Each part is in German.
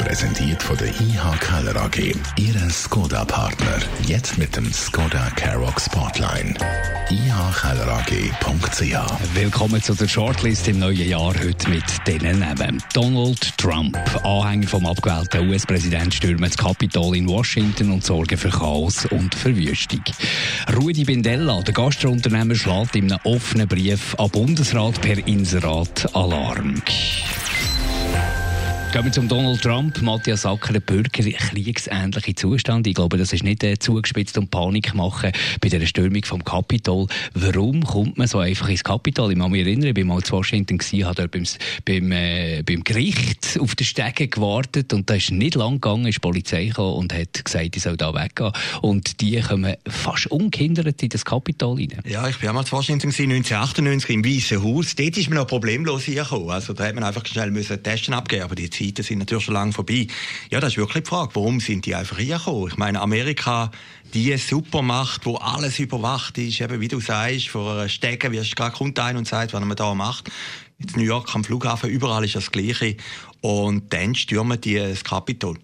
Präsentiert von der IH Keller AG. Ihre Skoda-Partner. Jetzt mit dem Skoda Karoq Spotline. ihkellerag.ch Willkommen zu der Shortlist im neuen Jahr. Heute mit diesen Namen. Donald Trump, Anhänger vom abgewählten US-Präsident, stürmen das Kapitol in Washington und sorgen für Chaos und Verwüstung. Rudi Bindella, der Gastrounternehmer, schlägt in einem offenen Brief an Bundesrat per Inserat Alarm. Gehen wir zum Donald Trump, Matthias Acker, Bürger, kriegsähnliche Zustand. Ich glaube, das ist nicht äh, zugespitzt und Panik machen bei der Stürmung vom Kapitol. Warum kommt man so einfach ins Kapitol? Ich kann mich erinnern, ich war mal in Washington, gewesen, habe dort beim, beim, äh, beim Gericht auf den Stegen gewartet und da ist nicht lang gegangen, ist die Polizei gekommen und hat gesagt, ich soll da weggehen. Und die kommen fast ungehindert in das Kapitol rein. Ja, ich war mal in Washington 1998 im Weißen Haus. Dort ist man noch problemlos hingekommen. Also da hat man einfach schnell müssen Testen abgeben, aber die Zeiten sind natürlich schon lange vorbei. Ja, das ist wirklich die Frage, warum sind die einfach hergekommen? Ich meine, Amerika, die Supermacht, wo alles überwacht ist, eben wie du sagst, vor einer Stege, wie gerade kommt ein und sagt, was man da macht. Jetzt New York am Flughafen, überall ist das Gleiche. Und dann stürmen die das Kapitol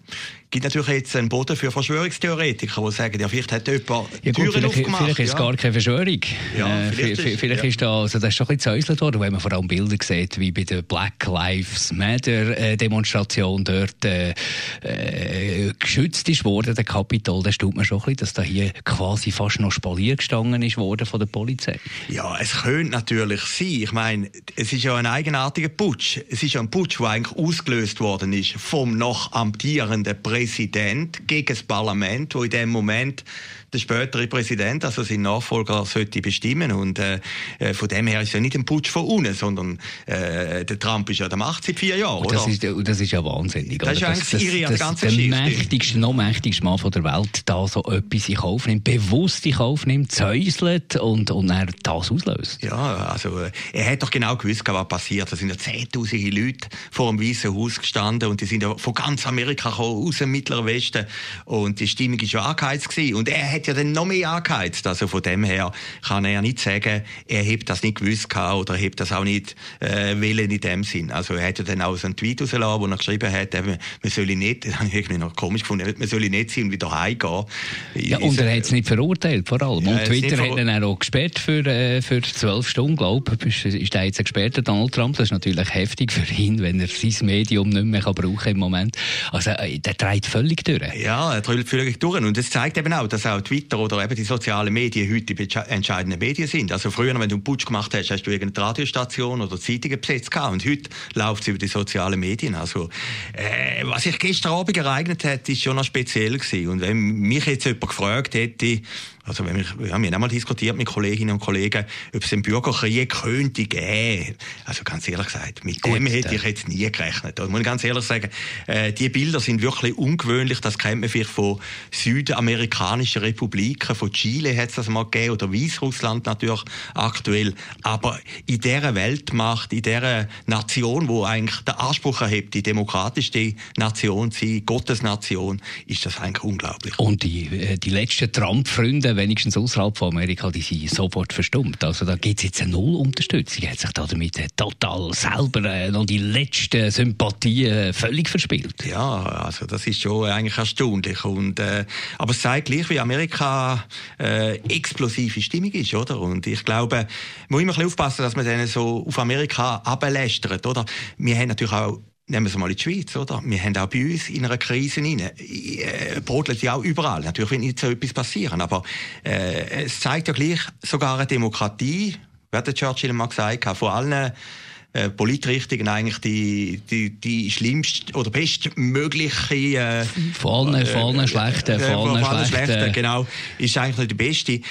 gibt natürlich jetzt einen Boden für Verschwörungstheoretiker, die sagen, ja, vielleicht hat jemand ja, gut, Türen vielleicht, aufgemacht. Vielleicht ist es ja. gar keine Verschwörung. Ja, äh, vielleicht, ist, vielleicht ja. ist da, also das ist schon ein bisschen gesäuselt worden, wenn man vor allem Bilder sieht, wie bei der Black Lives Matter äh, Demonstration dort äh, äh, geschützt ist worden, der Kapitol, da tut man schon ein bisschen, dass da hier quasi fast noch Spalier gestanden ist worden von der Polizei. Ja, es könnte natürlich sein. Ich meine, es ist ja ein eigenartiger Putsch. Es ist ja ein Putsch, der eigentlich ausgelöst worden ist vom noch amtierenden Präsident gegen das Parlament, wo in dem Moment der spätere Präsident, also sein Nachfolger, sollte bestimmen. Und äh, äh, von dem her ist es ja nicht ein Putsch von unten, sondern äh, der Trump ist ja der Macht seit vier Jahren. Das, Ist, das ist ja wahnsinnig. Das oder? ist eigentlich das, das, ganze der Geschichte. mächtigste, noch mächtigste Mann von der Welt da so etwas in Kauf nimmt, bewusst in Kauf nimmt, zäuselt und, und er das auslöst. Ja, also äh, er hat doch genau gewusst, was passiert. Da sind ja zehntausende Leute vor dem Weißen Haus gestanden und die sind ja von ganz Amerika gekommen, aus dem Mittleren Westen und die Stimmung war schon angeheizt. Und er hat ja dann noch mehr angeheizt. Also von dem her kann er nicht sagen, er hebt das nicht gewusst oder er hebt das auch nicht äh, willen in dem Sinn. Also er hat ja dann auch so einen Tweet rausgelassen, wo er geschrieben hat, eben, man soll nicht, das habe ich irgendwie noch komisch gefunden, man soll nicht sein und wieder heimgehen. Ja, und er hat es nicht verurteilt, vor allem. und Twitter hat ihn auch gesperrt für, äh, für zwölf Stunden, glaube ich. Ist er jetzt gesperrt, Donald Trump? Das ist natürlich heftig für ihn, wenn er sein Medium nicht mehr brauchen kann im Moment. Also, äh, der dreht völlig durch. Ja, er dreht völlig durch. Und es zeigt eben auch, dass auch Twitter oder eben die sozialen Medien heute die entscheidenden Medien sind. Also früher, wenn du einen Putsch gemacht hast, hast du irgendeine Radiostation oder Zeitungen besetzt gehabt. Und heute läuft es über die sozialen Medien. Also, äh, was sich gestern Abend ereignet hat, ist schon noch speziell gewesen. Und wenn mich jetzt jemand gefragt hätte, also wenn wir, wir haben einmal diskutiert mit Kolleginnen und Kollegen, ob es einen Bürgerkrieg könnte geben. Also ganz ehrlich gesagt, mit Gut, dem hätte ich jetzt nie gerechnet. Da muss ich ganz ehrlich sagen, äh, die Bilder sind wirklich ungewöhnlich. Das kennt man vielleicht von südamerikanischen Republiken, von Chile hat es das mal gegeben oder Weißrussland natürlich aktuell. Aber in dieser Weltmacht, in dieser Nation, wo eigentlich der Anspruch erhebt, die demokratischste Nation zu sein, Gottes Nation, ist das eigentlich unglaublich. Und die, äh, die letzten Trump-Freunde wenigstens außerhalb von Amerika, die sind sofort verstummt. Also da gibt es jetzt eine Null-Unterstützung. Er hat sich da damit total selber äh, noch die letzten Sympathien völlig verspielt. Ja, also das ist schon eigentlich erstaunlich. Und, äh, aber es zeigt gleich, wie Amerika äh, explosive Stimmung ist, oder? Und ich glaube, man muss immer ein bisschen aufpassen, dass man dann so auf Amerika ablästert, oder? Wir haben natürlich auch Nehmen wir mal in die Schweiz, oder? Wir haben auch bei uns in einer Krise rein, äh, brodelt ja auch überall. Natürlich wird nicht so etwas passieren, aber äh, es zeigt ja gleich sogar eine Demokratie, wie hat der Churchill mal gesagt, von allen äh, Politrichtungen eigentlich die, die, die schlimmste oder bestmögliche äh, von allen, von allen schlechten, äh, von allen schlechten, genau, ist eigentlich nicht die beste.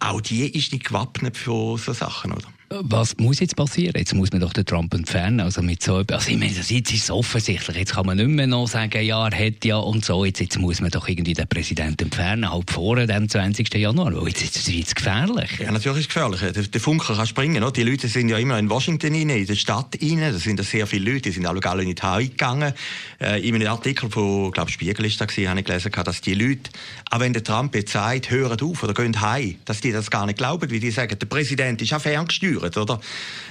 Auch die ist nicht gewappnet für so Sachen, oder? Was muss jetzt passieren? Jetzt muss man doch den Trump entfernen. Also mit so, also ich meine, jetzt ist es offensichtlich. Jetzt kann man nicht mehr noch sagen, ja, er hat ja und so. Jetzt, jetzt muss man doch irgendwie den Präsidenten entfernen, halt vor dem 20. Januar. Weil jetzt, jetzt ist es gefährlich. Ja, natürlich ist es gefährlich. Der, der Funke kann springen. Oder? Die Leute sind ja immer in Washington rein, in der Stadt rein. Da sind sehr viele Leute, die sind alle, alle in Haare gegangen. Äh, in einem Artikel von, glaube Spiegel ist da gewesen, habe ich gelesen, dass die Leute, auch wenn der Trump jetzt sagt, hören auf oder gehen heim, dass die das gar nicht glauben, wie die sagen, der Präsident ist auch ferngesteuert, oder?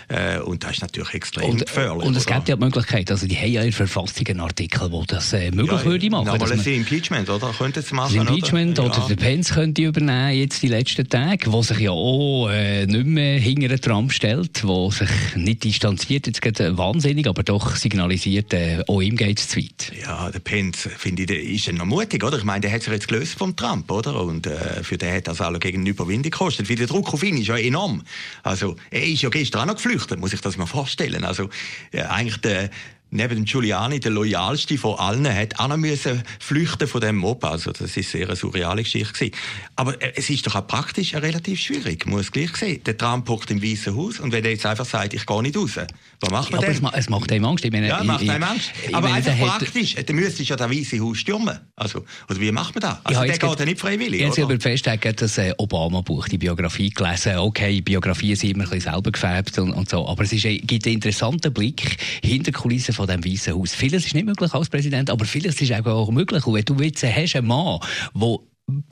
Äh, und das ist natürlich extrem und, gefährlich. Und es gibt ja die Möglichkeit, also die haben ja in der Verfassung einen Artikel, wo das äh, möglich ja, würde machen. Aber das Impeachment, oder? Könnte es machen, das Impeachment oder, oder der Pence könnte übernehmen jetzt die letzten Tage, wo sich ja auch äh, nicht mehr hinter Trump stellt, wo sich nicht distanziert, jetzt geht wahnsinnig, aber doch signalisiert, äh, auch ihm geht es zu weit. Ja, der Pence, finde ich, der ist ja noch mutig, oder? Ich meine, der hat sich jetzt gelöst vom Trump, oder? Und äh, für den hat das alle gegen eine Überwindung gekostet. Wie der Druck auf ihn ist ja enorm. Also, er ist ja gestern auch noch geflüchtet, muss ich das mal vorstellen. Also, ja, eigentlich der, neben Giuliani der loyalste von allen, hat auch noch müssen flüchten von dem Mob. Also das ist sehr eine surreale Geschichte gewesen. Aber äh, es ist doch auch praktisch relativ schwierig, muss gleich sehen. Der Trump hockt im Weißen Haus und wenn er jetzt einfach sagt, ich gehe nicht raus, was macht man ja, denn? Aber es, macht einem Angst. Ich meine, ja, macht einem Angst. aber meine, einfach praktisch, dann müsste ja das Weiße Haus stürmen. Also, oder wie macht man das? Also der geht ja nicht freiwillig, Jetzt über festhalten, dass äh, Obama-Buch, die Biografie gelesen, okay, Biografien sind immer ein bisschen selber gefärbt und, und so, aber es ist, gibt einen interessanten Blick hinter Kulissen von dem Weißen Haus vieles ist nicht möglich als Präsident, aber vieles ist auch möglich. Und wenn du jetzt hast, einen Mann, der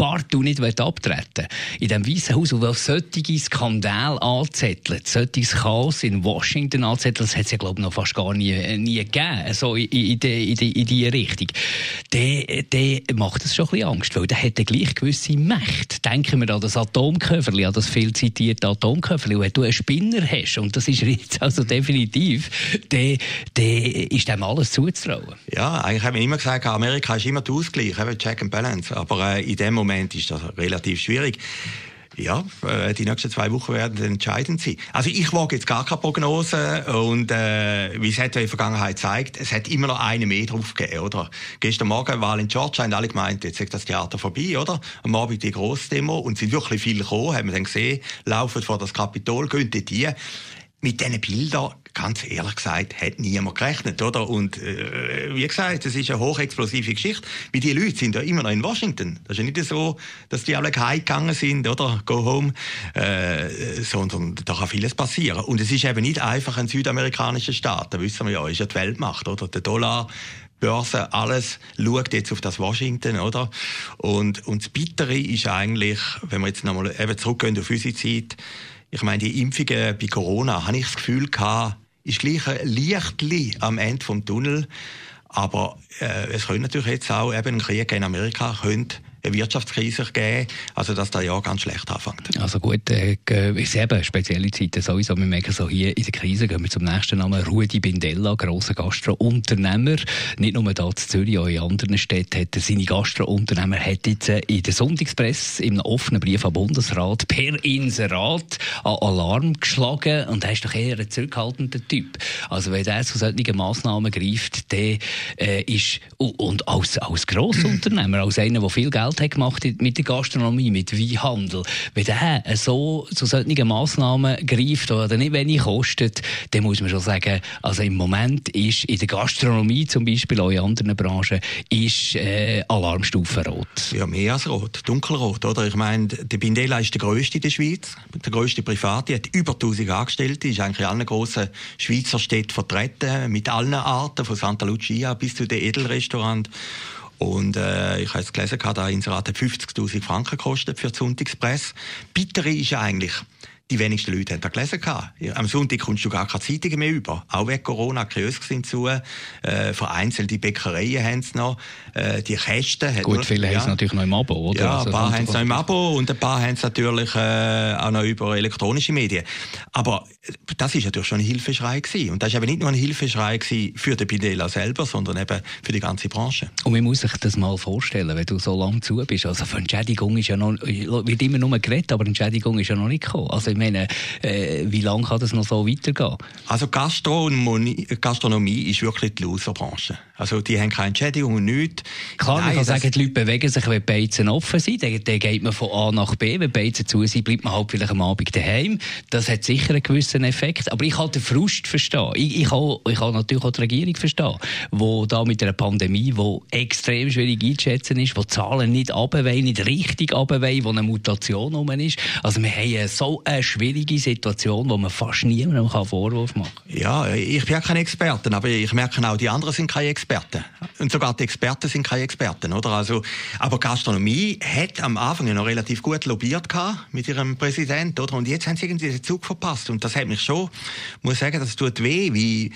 partout nicht abtreten In diesem Weißen Haus, wo solche Skandale anzettelt, solches Chaos in Washington anzettelt, das hat es ja, glaube ich, noch fast gar nie, nie gegeben, so in, in, die, in, die, in die Richtung. Der, der macht es schon ein bisschen Angst, weil der hat eine gleich gewisse Macht. Denken wir an das Atomköfferli, an das viel zitierte Atomköfferli. Wenn du einen Spinner hast, und das ist jetzt also definitiv, der, der ist dem alles zuzutrauen. Ja, eigentlich haben wir immer gesagt, Amerika ist immer der Ausgleich, Check and Balance. Aber äh, dem Moment ist das relativ schwierig. Ja, äh, die nächsten zwei Wochen werden entscheidend sein. Also ich wage jetzt gar keine Prognose und äh, wie es hat in der Vergangenheit gezeigt, es hat immer noch eine mehr drauf gegeben, oder? Gestern Morgen Wahl in Georgia haben alle gemeint, jetzt ist das Theater vorbei, oder? Am Abend die Grossdemo und sind wirklich viele gekommen, haben wir dann gesehen, laufen vor das Kapitol, gehen hier. Mit diesen Bildern ganz ehrlich gesagt, hat niemand gerechnet, oder? Und äh, wie gesagt, es ist eine hochexplosive Geschichte. Wie die Leute sind ja immer noch in Washington. Das ist ja nicht so, dass die alle heimgegangen sind, oder? Go home. Äh, sondern da kann vieles passieren. Und es ist eben nicht einfach ein südamerikanischer Staat. Da wissen wir ja, ist ja die Weltmacht, oder? Der Dollar Börse, alles schaut jetzt auf das Washington, oder? Und, und das Bittere ist eigentlich, wenn wir jetzt nochmal eben zurückgehen auf unsere Zeit, ich meine, die Impfungen bei Corona, habe ich das Gefühl gehabt, ist gleich ein Lichtli am Ende vom Tunnel. Aber äh, es könnte natürlich jetzt auch eben ein Krieg in Amerika könnte eine Wirtschaftskrise geben, also dass das Jahr ganz schlecht anfängt. Also gut, äh, ist eben spezielle Zeiten sowieso. Wir merken so hier in der Krise, gehen wir zum nächsten Namen, Rudi Bindella, grosser Gastrounternehmer. Nicht nur hier in Zürich, auch in anderen Städten hat er seine Gastrounternehmer hat jetzt äh, in der Sonntagspresse im offenen Brief am Bundesrat per Inserat an Alarm geschlagen und er ist doch eher ein zurückhaltender Typ. Also wenn er zu solchen Massnahmen greift, der äh, ist, und als, als Grossunternehmer, als einer, der viel Geld Geld hat gemacht mit der Gastronomie, mit Weinhandel, wenn der so zu solchen Massnahmen greift oder nicht wenig kostet, dann muss man schon sagen, also im Moment ist in der Gastronomie zum Beispiel, auch in anderen Branchen, ist äh, Alarmstufe rot. Ja, mehr als rot, dunkelrot, oder? Ich meine, der Bindella ist der grösste in der Schweiz, der grösste Private, hat über 1000 Angestellte, ist eigentlich in allen grossen Schweizer Städten vertreten, mit allen Arten, von Santa Lucia bis zu den Edelrestaurants. Und äh, ich habe jetzt gelesen, dass ein Inserat 50'000 Franken gekostet für die Sonntagspresse. Bittere ist ja eigentlich, die wenigsten Leute haben das gelesen. Am Sonntag kommst du gar keine Zeitungen mehr über. Auch wegen Corona, Kiosk sind zu, äh, vereinzelte Bäckereien haben es noch, äh, die Kästen. Gut, viele ja. haben es natürlich noch im Abo, oder? Ja, also ein paar haben es noch im Abo und ein paar haben es natürlich äh, auch noch über elektronische Medien. Aber das ist natürlich schon ein Hilfeschrei gewesen. Und das war eben nicht nur ein Hilfeschrei für den Pidela selber, sondern eben für die ganze Branche. Und man muss sich das mal vorstellen, wenn du so lange zu bist. Also von Entschädigung ist ja noch, wird immer nur geredet, aber Entschädigung ist ja noch nicht gekommen. Also ich meine, äh, wie lange kann das noch so weitergehen? Also Gastronomie, Gastronomie ist wirklich die Loserbranche. Also die haben keine Entschädigung und nichts. Klar, Nein, man kann sagen, die Leute bewegen sich, wenn die Beizen offen sind. Dann, dann geht man von A nach B. Wenn die Beizen zu sind, bleibt man halt vielleicht am Abend daheim. Das hat sicher einen gewissen Masseneffekt. Aber ich kann den Frust verstehen. Ich, ich, kann, ich kann natürlich auch die Regierung verstehen, wo da mit einer Pandemie, die extrem schwierig einzuschätzen ist, wo die Zahlen nicht runterwollen, nicht richtig runterwollen, wo eine Mutation rum ist. Also wir haben so eine schwierige Situation, wo man fast niemandem Vorwurf machen kann. Ja, ich bin ja kein Experte, aber ich merke auch, die anderen sind keine Experten. Und sogar die Experten sind keine Experten, oder? Also, aber Gastronomie hat am Anfang ja noch relativ gut lobbyiert mit ihrem Präsidenten, oder? Und jetzt haben sie irgendwie den Zug verpasst. Und das hat mich schon, muss sagen, das tut weh, wie,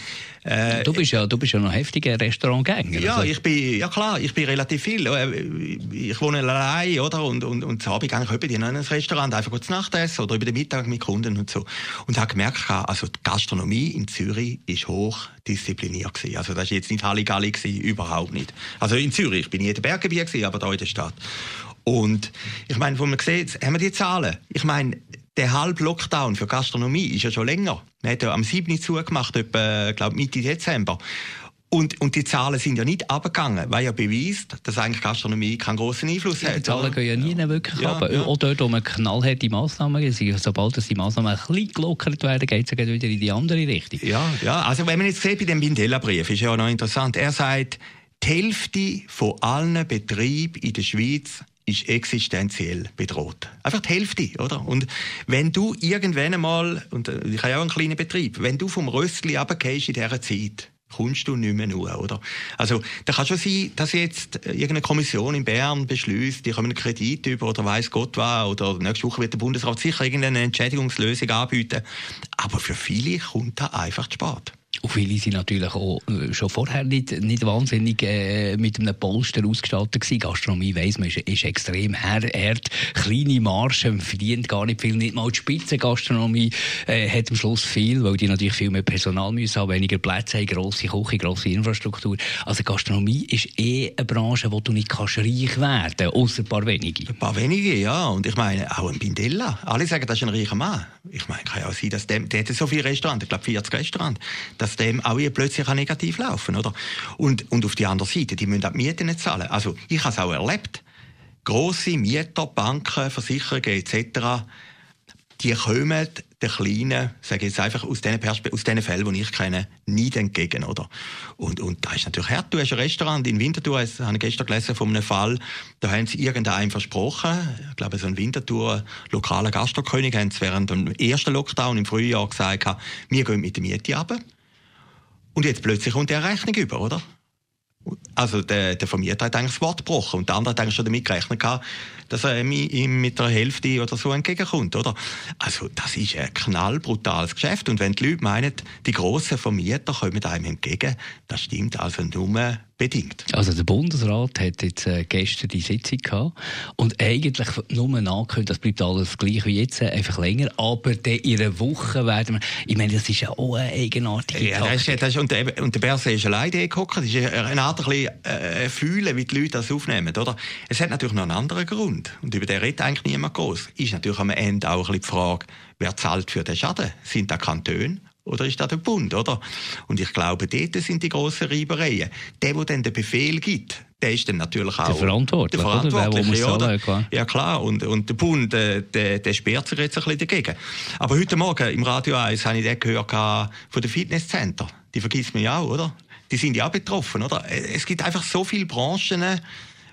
äh, du bist ja, du bist ja noch heftiger Restaurantgänger. Ja, also. ich bin, ja klar, ich bin relativ viel. Äh, ich wohne allein, oder? Und, und, und zu Abend gehe ich in ein Restaurant, einfach kurz Nachtessen oder über den Mittag mit Kunden und so. Und habe gemerkt, also die Gastronomie in Zürich ist hoch diszipliniert gewesen. Also das war jetzt nicht Halligalli gewesen, überhaupt nicht. Also in Zürich, ich bin nie in den Berggebiet gewesen, aber da in der Stadt. Und ich meine, wo man sieht, haben wir die Zahlen. Ich meine, der halbe Lockdown für Gastronomie ist ja schon länger. Man hat ja am 7. zugemacht, etwa, glaube Mitte Dezember. Und, und die Zahlen sind ja nicht abgegangen, weil ja beweist, dass eigentlich Gastronomie keinen großen Einfluss ja, hat. Die Zahlen gehen ja nie ja. wirklich ja, ab. Ja. Auch dort, wo man knallharte Massnahmen gibt, sobald die Massnahmen ein bisschen gelockert werden, geht es wieder in die andere Richtung. Ja, ja. Also wenn man jetzt sieht bei dem Bindella-Brief, ist ja auch noch interessant. Er sagt, die Hälfte von allen Betrieben in der Schweiz ist existenziell bedroht. Einfach die Hälfte, oder? Und wenn du irgendwann einmal, und äh, ich habe ja auch einen kleinen Betrieb, wenn du vom Röstli runtergehst in dieser Zeit, kommst du nicht mehr nur, oder? Also, da kann schon sein, dass jetzt irgendeine Kommission in Bern beschließt, die kommen einen Kredit über oder weiß Gott was, oder nächste Woche wird der Bundesrat sicher irgendeine Entschädigungslösung anbieten. Aber für viele kommt da einfach zu spät. Und viele sind natürlich auch äh, schon vorher nicht, nicht wahnsinnig äh, mit einem Polster ausgestattet gewesen. Gastronomie weiss man, ist, ist extrem hart, kleine Margen, verdient gar nicht viel, nicht mal die Spitzengastronomie äh, hat am Schluss viel, weil die natürlich viel mehr Personal müssen haben, weniger Plätze haben, grosse Küche, grosse Infrastruktur. Also Gastronomie ist eh eine Branche, wo du nicht kannst reich werden, außer ein paar wenige. Ein paar wenige, ja. Und ich meine, auch ein Bindella. Alle sagen, das ist ein reicher Mann. Ich meine, kann ja auch sein, dass der, der hat so viele Restaurants, ich glaube 40 Restaurants, dass dem auch plötzlich negativ laufen oder? Und, und auf die andere Seite, die müssen auch die Miete nicht zahlen. Also ich habe es auch erlebt. Grosse Mieter, Banken, Versicherungen etc., die kommen den Kleinen, sage ich jetzt einfach aus den, aus den Fällen, die ich kenne, nie entgegen. Oder? Und, und da ist natürlich hart. Du hast ein Restaurant in Winterthur, das habe ich gestern gelesen von einem Fall, da haben sie irgendeinem versprochen, ich glaube so ein Winterthur lokaler Gastrokönig, haben sie während dem ersten Lockdown im Frühjahr gesagt, wir gehen mit der Miete runter. Und jetzt plötzlich kommt der Rechnung über, oder? Also der, der Vermieter hat eigentlich das Wort gebrochen und der andere hat eigentlich schon damit gerechnet gehabt, dass er ihm mit der Hälfte oder so entgegenkommt, oder? Also das ist ein knallbrutales Geschäft und wenn die Leute meinen, die grossen Vermieter kommen einem entgegen, das stimmt also nur bedingt. Also der Bundesrat hat jetzt äh, gestern die Sitzung gehabt und eigentlich nur angekündigt, das bleibt alles gleich wie jetzt, äh, einfach länger, aber in einer Woche werden wir, ich meine, das ist ja auch eine eigenartige ja, das ist, das ist, und, der, und der Berse ist alleine gehockt, das ist eine Art ein bisschen, äh, fühlen, wie die Leute das aufnehmen, oder? Es hat natürlich noch einen anderen Grund und über den redet eigentlich niemand groß. Ist natürlich am Ende auch ein bisschen die Frage, wer zahlt für den Schaden? Sind das Kantone? Oder ist das der Bund, oder? Und ich glaube, dort sind die grossen Reibereien. Der, der dann den Befehl gibt, der ist dann natürlich auch der Verantwortliche, der Verantwortliche oder? oder? Klar. Ja klar, und, und der Bund, der, der, der sperrt sich jetzt ein bisschen dagegen. Aber heute Morgen im Radio 1 habe ich den gehört von den Fitnesscenter. Die vergisst man ja auch, oder? Die sind ja auch betroffen, oder? Es gibt einfach so viele Branchen,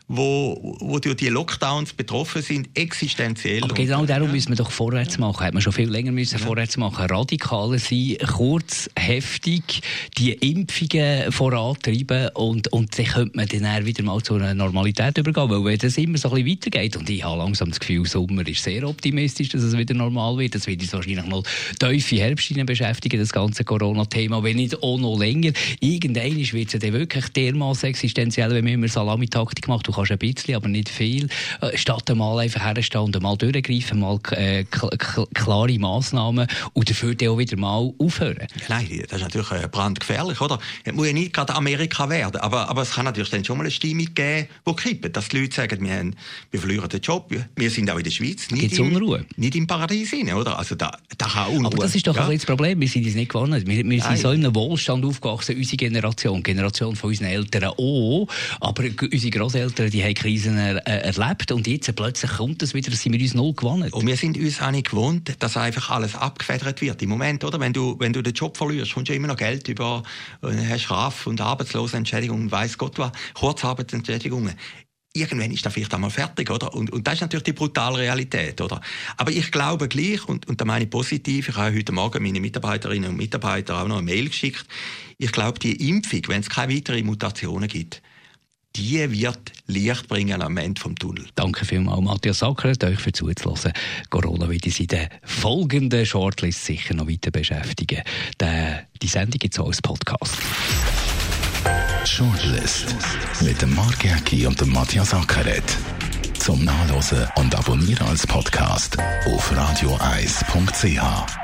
wo, wo durch die Lockdowns betroffen sind, existenziell. Aber genau darum müssen wir doch vorwärts machen. Hat man schon viel länger müssen ja. vorwärts machen. Radikaler sein, kurz, heftig, die Impfungen vorantreiben und, und dann könnte man dann wieder mal zu einer Normalität übergehen. Weil wenn das immer so ein bisschen weitergeht und ich habe langsam das Gefühl, Sommer ist sehr optimistisch, dass es wieder normal wird. Das wird uns wahrscheinlich mal tiefe Herbst beschäftigen, das ganze Corona-Thema. Wenn nicht auch noch länger. Irgendwann wird es ja wirklich dermaßen existenziell, wenn man immer Salamitaktik macht kannst ein bisschen, aber nicht viel. Äh, statt einmal einfach herstehen und einmal durchgreifen, mal äh, klare Massnahmen und dafür dann auch wieder mal aufhören. Nein, das ist natürlich äh, brandgefährlich, oder? Es muss ja nicht gerade Amerika werden, aber, aber es kann natürlich dann schon mal eine Stimmung geben, die kippt, dass die Leute sagen, wir, haben, wir verlieren den Job, wir sind auch in der Schweiz, nicht, im, Unruhe. nicht im Paradies rein, oder? Also da, da kann Unruhe. Aber das ist doch ja. ein das Problem, wir sind es nicht gewonnen. Wir, wir sind so in einem Wohlstand aufgewachsen, unsere Generation, Generation von unseren Eltern auch, aber unsere Großeltern Eltern, die haben Krisen er, äh, erlebt und jetzt plötzlich kommt es wieder, sind wir uns null gewohnt. Und wir sind uns auch nicht gewohnt, dass einfach alles abgefedert wird. Im Moment, oder? Wenn du, wenn du den Job verlierst, kommst du immer noch Geld über, äh, hast Straf- und Arbeitslosenentschädigungen, weiß Gott was, Kurzarbeitsentschädigungen irgendwann ist das vielleicht einmal fertig, oder? Und, und das ist natürlich die brutale Realität, oder? Aber ich glaube gleich, und, und da meine ich positiv, ich habe heute Morgen meine Mitarbeiterinnen und Mitarbeiter auch noch eine Mail geschickt, ich glaube, die Impfung, wenn es keine weiteren Mutationen gibt, die wird Licht bringen am Ende vom Tunnel. Danke vielmals, Matthias Sackert, euch für zuzuhören. Corona wird uns in den folgenden Shortlist sicher noch weiter beschäftigen. Die Sendung gibt es auch als Podcast. Shortlist mit dem Mark Jäcki und dem Matthias Ackeret. Zum Nachlesen und Abonnieren als Podcast auf radioeis.ch.